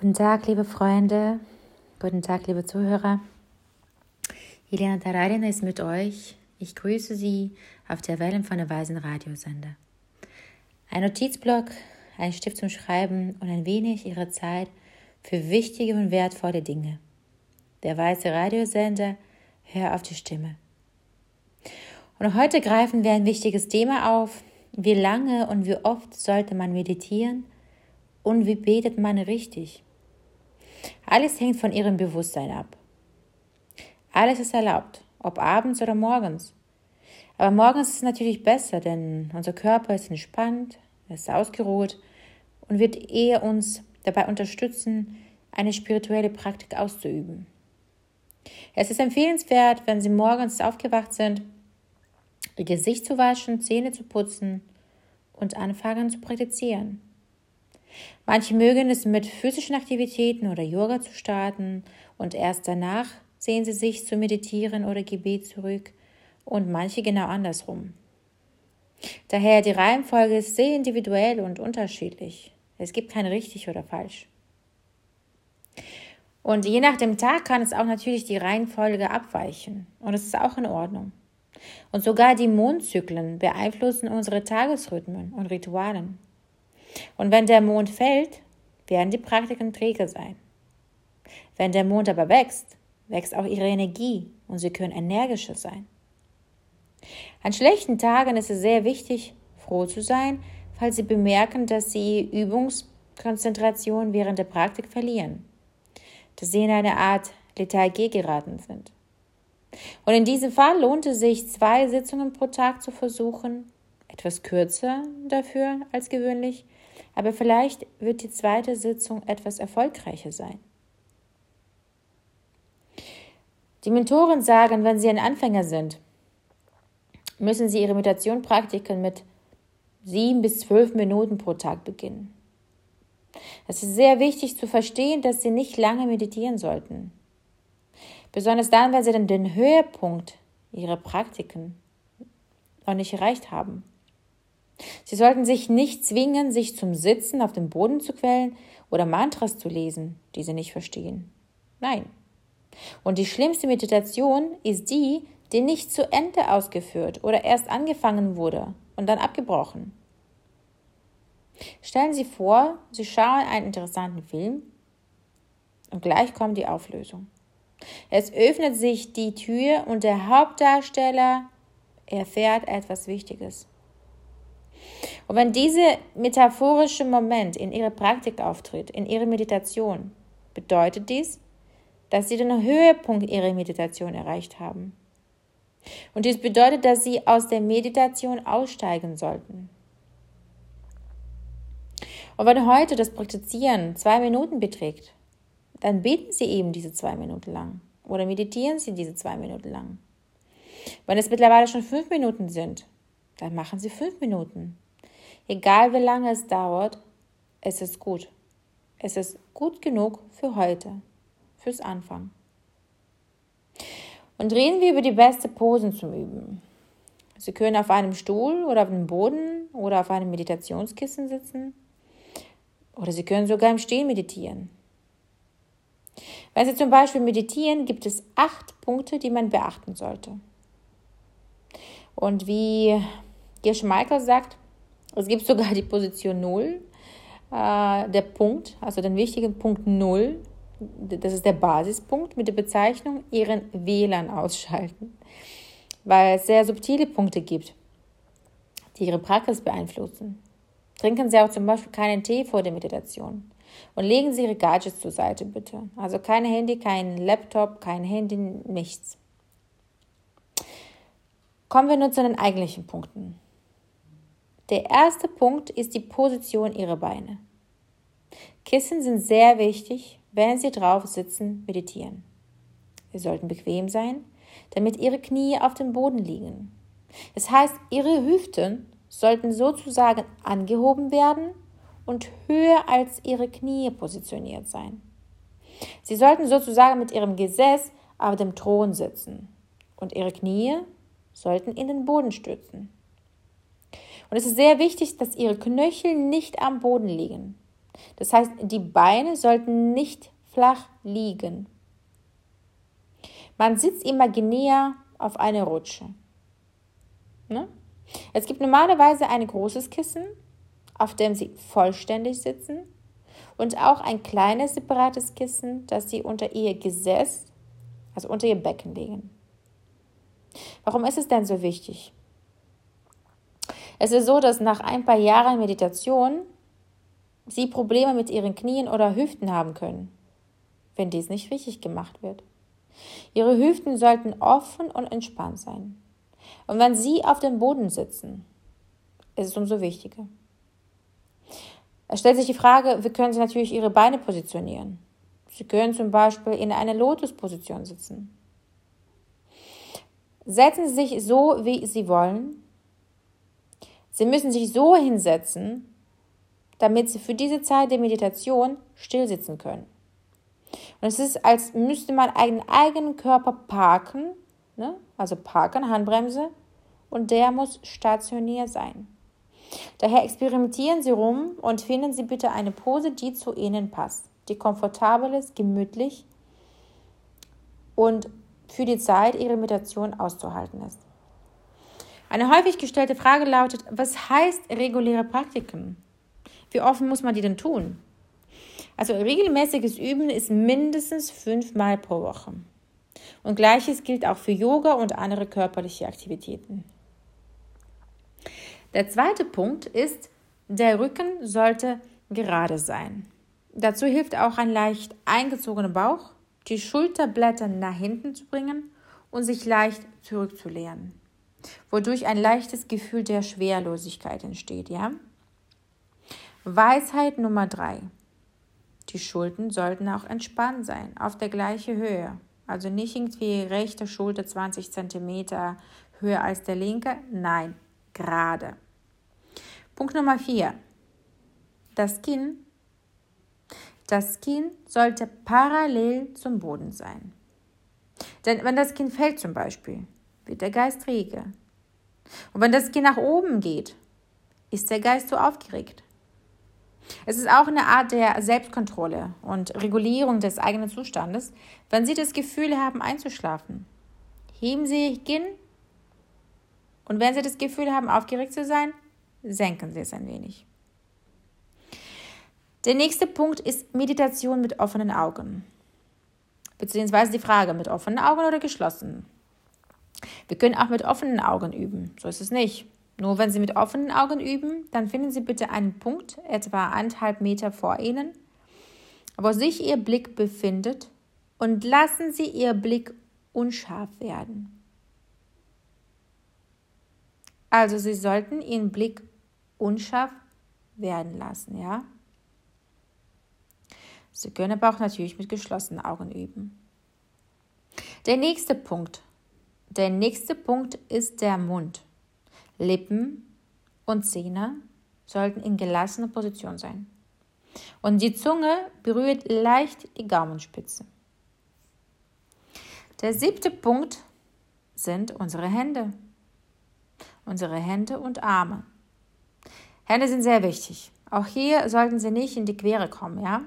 Guten Tag, liebe Freunde. Guten Tag, liebe Zuhörer. Helena Taradina ist mit euch. Ich grüße Sie auf der Wellen von der Weisen Radiosender. Ein Notizblock, ein Stift zum Schreiben und ein wenig Ihre Zeit für wichtige und wertvolle Dinge. Der Weiße Radiosender, hör auf die Stimme. Und heute greifen wir ein wichtiges Thema auf. Wie lange und wie oft sollte man meditieren und wie betet man richtig? Alles hängt von ihrem Bewusstsein ab. Alles ist erlaubt, ob abends oder morgens. Aber morgens ist es natürlich besser, denn unser Körper ist entspannt, ist ausgeruht und wird eher uns dabei unterstützen, eine spirituelle Praktik auszuüben. Es ist empfehlenswert, wenn Sie morgens aufgewacht sind, Ihr Gesicht zu waschen, Zähne zu putzen und anfangen zu praktizieren. Manche mögen es mit physischen Aktivitäten oder Yoga zu starten und erst danach sehen sie sich zu meditieren oder Gebet zurück und manche genau andersrum. Daher die Reihenfolge ist sehr individuell und unterschiedlich. Es gibt kein richtig oder falsch. Und je nach dem Tag kann es auch natürlich die Reihenfolge abweichen. Und es ist auch in Ordnung. Und sogar die Mondzyklen beeinflussen unsere Tagesrhythmen und Ritualen. Und wenn der Mond fällt, werden die Praktiken träge sein. Wenn der Mond aber wächst, wächst auch ihre Energie und sie können energischer sein. An schlechten Tagen ist es sehr wichtig, froh zu sein, falls Sie bemerken, dass Sie Übungskonzentration während der Praktik verlieren, dass Sie in eine Art Lethargie geraten sind. Und in diesem Fall lohnt es sich, zwei Sitzungen pro Tag zu versuchen, etwas kürzer dafür als gewöhnlich, aber vielleicht wird die zweite Sitzung etwas erfolgreicher sein. Die Mentoren sagen, wenn Sie ein Anfänger sind, müssen Sie Ihre Meditationpraktiken mit sieben bis zwölf Minuten pro Tag beginnen. Es ist sehr wichtig zu verstehen, dass Sie nicht lange meditieren sollten. Besonders dann, wenn Sie dann den Höhepunkt Ihrer Praktiken noch nicht erreicht haben. Sie sollten sich nicht zwingen, sich zum Sitzen auf dem Boden zu quälen oder Mantras zu lesen, die sie nicht verstehen. Nein. Und die schlimmste Meditation ist die, die nicht zu Ende ausgeführt oder erst angefangen wurde und dann abgebrochen. Stellen Sie vor, Sie schauen einen interessanten Film und gleich kommt die Auflösung. Es öffnet sich die Tür und der Hauptdarsteller erfährt etwas Wichtiges. Und wenn dieser metaphorische Moment in Ihrer Praktik auftritt, in Ihrer Meditation, bedeutet dies, dass Sie den Höhepunkt Ihrer Meditation erreicht haben. Und dies bedeutet, dass Sie aus der Meditation aussteigen sollten. Und wenn heute das Praktizieren zwei Minuten beträgt, dann beten Sie eben diese zwei Minuten lang oder meditieren Sie diese zwei Minuten lang. Wenn es mittlerweile schon fünf Minuten sind, dann machen Sie fünf Minuten. Egal wie lange es dauert, es ist gut. Es ist gut genug für heute, fürs Anfang. Und reden wir über die beste Posen zum Üben. Sie können auf einem Stuhl oder auf dem Boden oder auf einem Meditationskissen sitzen. Oder Sie können sogar im Stehen meditieren. Wenn Sie zum Beispiel meditieren, gibt es acht Punkte, die man beachten sollte. Und wie Giersch Michael sagt, es gibt sogar die Position 0, äh, der Punkt, also den wichtigen Punkt 0, das ist der Basispunkt mit der Bezeichnung Ihren WLAN ausschalten, weil es sehr subtile Punkte gibt, die Ihre Praxis beeinflussen. Trinken Sie auch zum Beispiel keinen Tee vor der Meditation. Und legen Sie Ihre Gadgets zur Seite, bitte. Also kein Handy, kein Laptop, kein Handy, nichts. Kommen wir nun zu den eigentlichen Punkten. Der erste Punkt ist die Position Ihrer Beine. Kissen sind sehr wichtig, wenn Sie drauf sitzen, meditieren. Sie sollten bequem sein, damit Ihre Knie auf dem Boden liegen. Das heißt, Ihre Hüften sollten sozusagen angehoben werden und höher als Ihre Knie positioniert sein. Sie sollten sozusagen mit Ihrem Gesäß auf dem Thron sitzen und Ihre Knie sollten in den Boden stützen. Und es ist sehr wichtig, dass Ihre Knöchel nicht am Boden liegen. Das heißt, die Beine sollten nicht flach liegen. Man sitzt imaginär auf einer Rutsche. Ne? Es gibt normalerweise ein großes Kissen, auf dem Sie vollständig sitzen und auch ein kleines separates Kissen, das Sie unter Ihr Gesäß, also unter Ihr Becken legen. Warum ist es denn so wichtig? Es ist so, dass nach ein paar Jahren Meditation Sie Probleme mit Ihren Knien oder Hüften haben können, wenn dies nicht richtig gemacht wird. Ihre Hüften sollten offen und entspannt sein. Und wenn Sie auf dem Boden sitzen, ist es umso wichtiger. Es stellt sich die Frage, wie können Sie natürlich Ihre Beine positionieren? Sie können zum Beispiel in einer Lotusposition sitzen. Setzen Sie sich so, wie Sie wollen. Sie müssen sich so hinsetzen, damit Sie für diese Zeit der Meditation still sitzen können. Und es ist, als müsste man einen eigenen Körper parken, ne? also parken, Handbremse, und der muss stationär sein. Daher experimentieren Sie rum und finden Sie bitte eine Pose, die zu Ihnen passt, die komfortabel ist, gemütlich und für die Zeit Ihre Meditation auszuhalten ist. Eine häufig gestellte Frage lautet, was heißt reguläre Praktiken? Wie oft muss man die denn tun? Also regelmäßiges Üben ist mindestens fünfmal pro Woche. Und gleiches gilt auch für Yoga und andere körperliche Aktivitäten. Der zweite Punkt ist, der Rücken sollte gerade sein. Dazu hilft auch ein leicht eingezogener Bauch, die Schulterblätter nach hinten zu bringen und sich leicht zurückzulehnen, wodurch ein leichtes Gefühl der Schwerlosigkeit entsteht, ja? Weisheit Nummer drei. Die Schultern sollten auch entspannt sein, auf der gleichen Höhe. Also nicht irgendwie rechte Schulter 20 cm höher als der linke. Nein, gerade. Punkt Nummer 4. Das Kinn. Das Kinn sollte parallel zum Boden sein. Denn wenn das Kinn fällt zum Beispiel, wird der Geist rege. Und wenn das Kinn nach oben geht, ist der Geist so aufgeregt. Es ist auch eine Art der Selbstkontrolle und Regulierung des eigenen Zustandes, wenn Sie das Gefühl haben, einzuschlafen. Heben Sie Ihr Kinn und wenn Sie das Gefühl haben, aufgeregt zu sein, senken Sie es ein wenig. Der nächste Punkt ist Meditation mit offenen Augen. Beziehungsweise die Frage, mit offenen Augen oder geschlossenen. Wir können auch mit offenen Augen üben, so ist es nicht. Nur wenn Sie mit offenen Augen üben, dann finden Sie bitte einen Punkt, etwa anderthalb Meter vor Ihnen, wo sich Ihr Blick befindet und lassen Sie Ihr Blick unscharf werden. Also Sie sollten Ihren Blick unscharf werden lassen, ja? Sie können aber auch natürlich mit geschlossenen Augen üben. Der nächste Punkt. Der nächste Punkt ist der Mund. Lippen und Zähne sollten in gelassener Position sein. Und die Zunge berührt leicht die Gaumenspitze. Der siebte Punkt sind unsere Hände. Unsere Hände und Arme. Hände sind sehr wichtig. Auch hier sollten sie nicht in die Quere kommen, ja?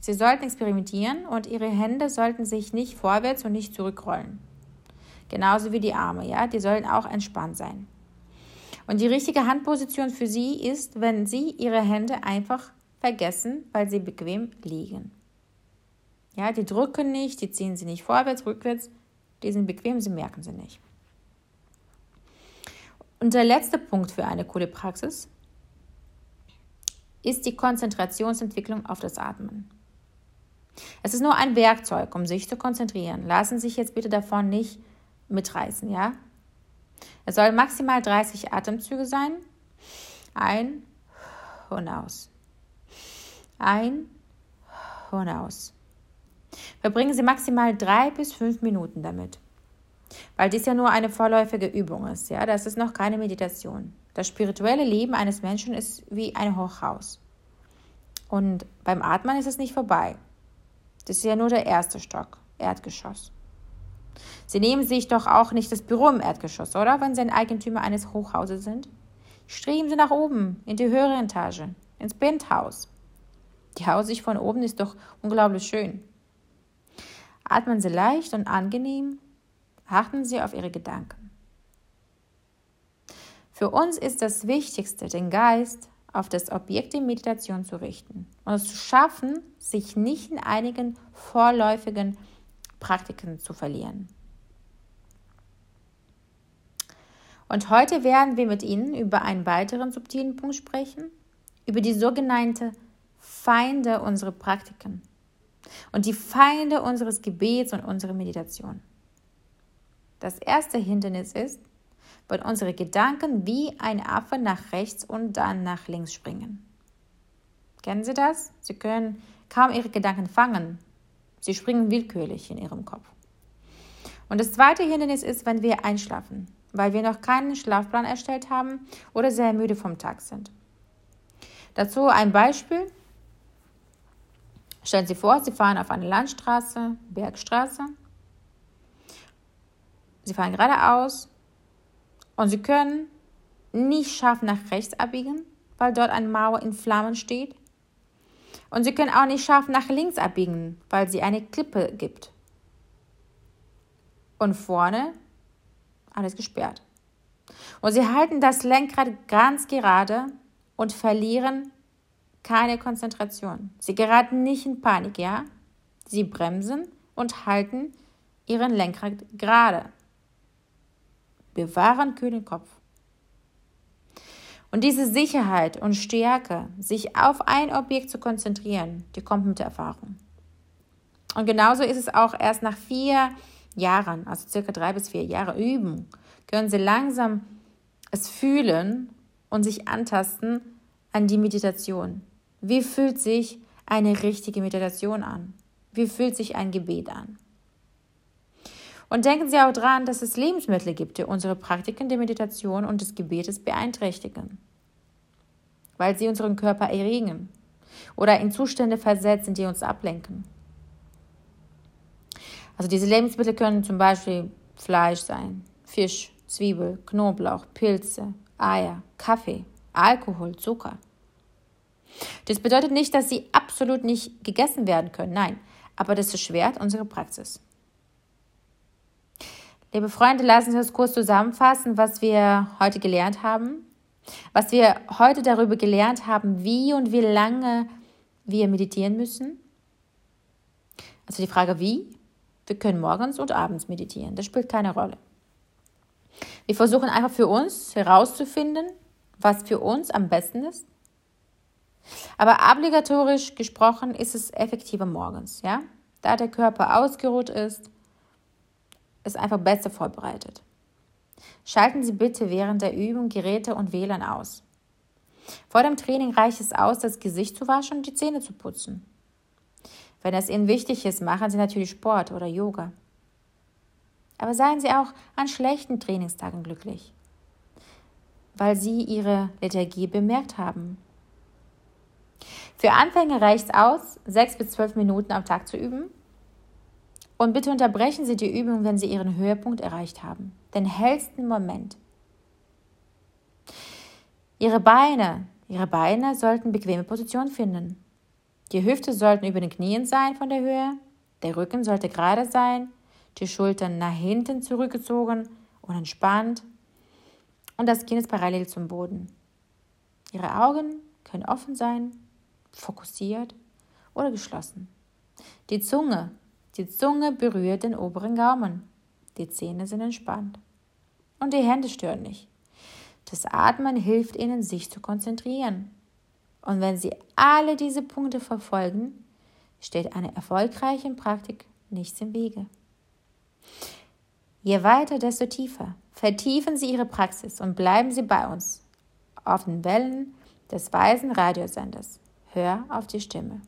Sie sollten experimentieren und ihre Hände sollten sich nicht vorwärts und nicht zurückrollen. Genauso wie die Arme, ja? Die sollen auch entspannt sein. Und die richtige Handposition für Sie ist, wenn Sie Ihre Hände einfach vergessen, weil sie bequem liegen. Ja, die drücken nicht, die ziehen Sie nicht vorwärts, rückwärts, die sind bequem, Sie merken sie nicht. Und der letzte Punkt für eine coole Praxis ist die Konzentrationsentwicklung auf das Atmen. Es ist nur ein Werkzeug, um sich zu konzentrieren. Lassen Sie sich jetzt bitte davon nicht mitreißen, ja? Es soll maximal 30 Atemzüge sein. Ein und aus. Ein und aus. Verbringen Sie maximal drei bis fünf Minuten damit. Weil dies ja nur eine vorläufige Übung ist, ja, das ist noch keine Meditation. Das spirituelle Leben eines Menschen ist wie ein Hochhaus. Und beim Atmen ist es nicht vorbei. Das ist ja nur der erste Stock, Erdgeschoss. Sie nehmen sich doch auch nicht das Büro im Erdgeschoss, oder? Wenn Sie ein Eigentümer eines Hochhauses sind. Streben Sie nach oben, in die höhere Etage, ins Penthouse. Die Aussicht von oben ist doch unglaublich schön. Atmen Sie leicht und angenehm. Achten Sie auf Ihre Gedanken. Für uns ist das Wichtigste, den Geist auf das Objekt der Meditation zu richten und es zu schaffen, sich nicht in einigen vorläufigen Praktiken zu verlieren. Und heute werden wir mit Ihnen über einen weiteren subtilen Punkt sprechen, über die sogenannte Feinde unserer Praktiken und die Feinde unseres Gebets und unserer Meditation. Das erste Hindernis ist, wenn unsere Gedanken wie ein Affe nach rechts und dann nach links springen. Kennen Sie das? Sie können kaum Ihre Gedanken fangen. Sie springen willkürlich in Ihrem Kopf. Und das zweite Hindernis ist, wenn wir einschlafen, weil wir noch keinen Schlafplan erstellt haben oder sehr müde vom Tag sind. Dazu ein Beispiel. Stellen Sie vor, Sie fahren auf eine Landstraße, Bergstraße. Sie fahren geradeaus und Sie können nicht scharf nach rechts abbiegen, weil dort eine Mauer in Flammen steht. Und Sie können auch nicht scharf nach links abbiegen, weil sie eine Klippe gibt. Und vorne alles gesperrt. Und Sie halten das Lenkrad ganz gerade und verlieren keine Konzentration. Sie geraten nicht in Panik, ja? Sie bremsen und halten ihren Lenkrad gerade. Bewahren kühlen Kopf. Und diese Sicherheit und Stärke, sich auf ein Objekt zu konzentrieren, die kommt mit der Erfahrung. Und genauso ist es auch erst nach vier Jahren, also circa drei bis vier Jahre Üben, können Sie langsam es fühlen und sich antasten an die Meditation. Wie fühlt sich eine richtige Meditation an? Wie fühlt sich ein Gebet an? Und denken Sie auch daran, dass es Lebensmittel gibt, die unsere Praktiken der Meditation und des Gebetes beeinträchtigen, weil sie unseren Körper erregen oder in Zustände versetzen, die uns ablenken. Also diese Lebensmittel können zum Beispiel Fleisch sein, Fisch, Zwiebel, Knoblauch, Pilze, Eier, Kaffee, Alkohol, Zucker. Das bedeutet nicht, dass sie absolut nicht gegessen werden können, nein, aber das erschwert unsere Praxis. Liebe Freunde, lassen Sie uns kurz zusammenfassen, was wir heute gelernt haben. Was wir heute darüber gelernt haben, wie und wie lange wir meditieren müssen. Also die Frage wie. Wir können morgens und abends meditieren. Das spielt keine Rolle. Wir versuchen einfach für uns herauszufinden, was für uns am besten ist. Aber obligatorisch gesprochen ist es effektiver morgens, ja? Da der Körper ausgeruht ist, ist einfach besser vorbereitet. Schalten Sie bitte während der Übung Geräte und WLAN aus. Vor dem Training reicht es aus, das Gesicht zu waschen und die Zähne zu putzen. Wenn es Ihnen wichtig ist, machen Sie natürlich Sport oder Yoga. Aber seien Sie auch an schlechten Trainingstagen glücklich, weil Sie Ihre Lethargie bemerkt haben. Für Anfänger reicht es aus, sechs bis zwölf Minuten am Tag zu üben. Und bitte unterbrechen Sie die Übung, wenn Sie Ihren Höhepunkt erreicht haben, den hellsten Moment. Ihre Beine, Ihre Beine sollten bequeme Position finden. Die Hüfte sollten über den Knien sein von der Höhe, der Rücken sollte gerade sein die Schultern nach hinten zurückgezogen und entspannt und das Kinn ist parallel zum Boden. Ihre Augen können offen sein, fokussiert oder geschlossen. Die Zunge, die Zunge berührt den oberen Gaumen. Die Zähne sind entspannt. Und die Hände stören nicht. Das Atmen hilft ihnen, sich zu konzentrieren. Und wenn sie alle diese Punkte verfolgen, steht einer erfolgreichen Praktik nichts im Wege. Je weiter, desto tiefer. Vertiefen Sie Ihre Praxis und bleiben Sie bei uns auf den Wellen des weisen Radiosenders. Hör auf die Stimme.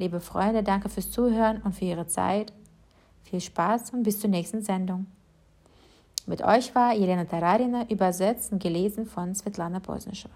Liebe Freunde, danke fürs Zuhören und für Ihre Zeit. Viel Spaß und bis zur nächsten Sendung. Mit euch war Jelena Tararina, übersetzt und gelesen von Svetlana Bosnischewa.